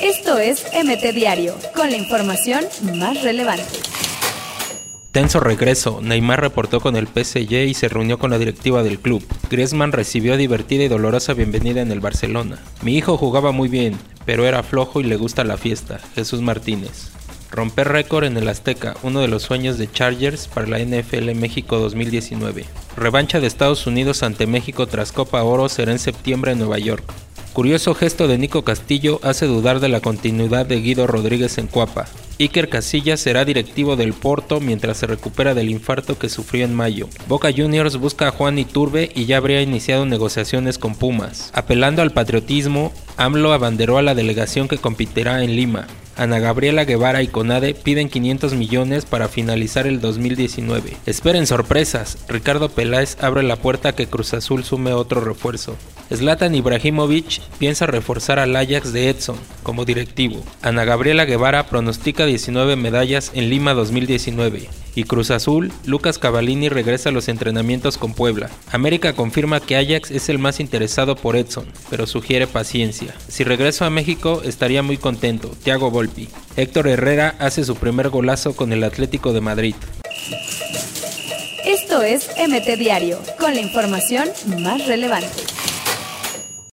Esto es MT Diario, con la información más relevante. Tenso regreso, Neymar reportó con el PSG y se reunió con la directiva del club. Griezmann recibió divertida y dolorosa bienvenida en el Barcelona. Mi hijo jugaba muy bien, pero era flojo y le gusta la fiesta. Jesús Martínez. Romper récord en el Azteca, uno de los sueños de Chargers para la NFL México 2019. Revancha de Estados Unidos ante México tras Copa Oro será en septiembre en Nueva York. Curioso gesto de Nico Castillo hace dudar de la continuidad de Guido Rodríguez en Cuapa. Iker Casillas será directivo del Porto mientras se recupera del infarto que sufrió en mayo. Boca Juniors busca a Juan Iturbe y ya habría iniciado negociaciones con Pumas. Apelando al patriotismo, AMLO abanderó a la delegación que competirá en Lima. Ana Gabriela Guevara y Conade piden 500 millones para finalizar el 2019. Esperen sorpresas, Ricardo Peláez abre la puerta que Cruz Azul sume otro refuerzo. Zlatan Ibrahimovic piensa reforzar al Ajax de Edson como directivo. Ana Gabriela Guevara pronostica 19 medallas en Lima 2019. Y Cruz Azul, Lucas Cavallini regresa a los entrenamientos con Puebla. América confirma que Ajax es el más interesado por Edson, pero sugiere paciencia. Si regreso a México estaría muy contento, Thiago Volpi. Héctor Herrera hace su primer golazo con el Atlético de Madrid. Esto es MT Diario, con la información más relevante.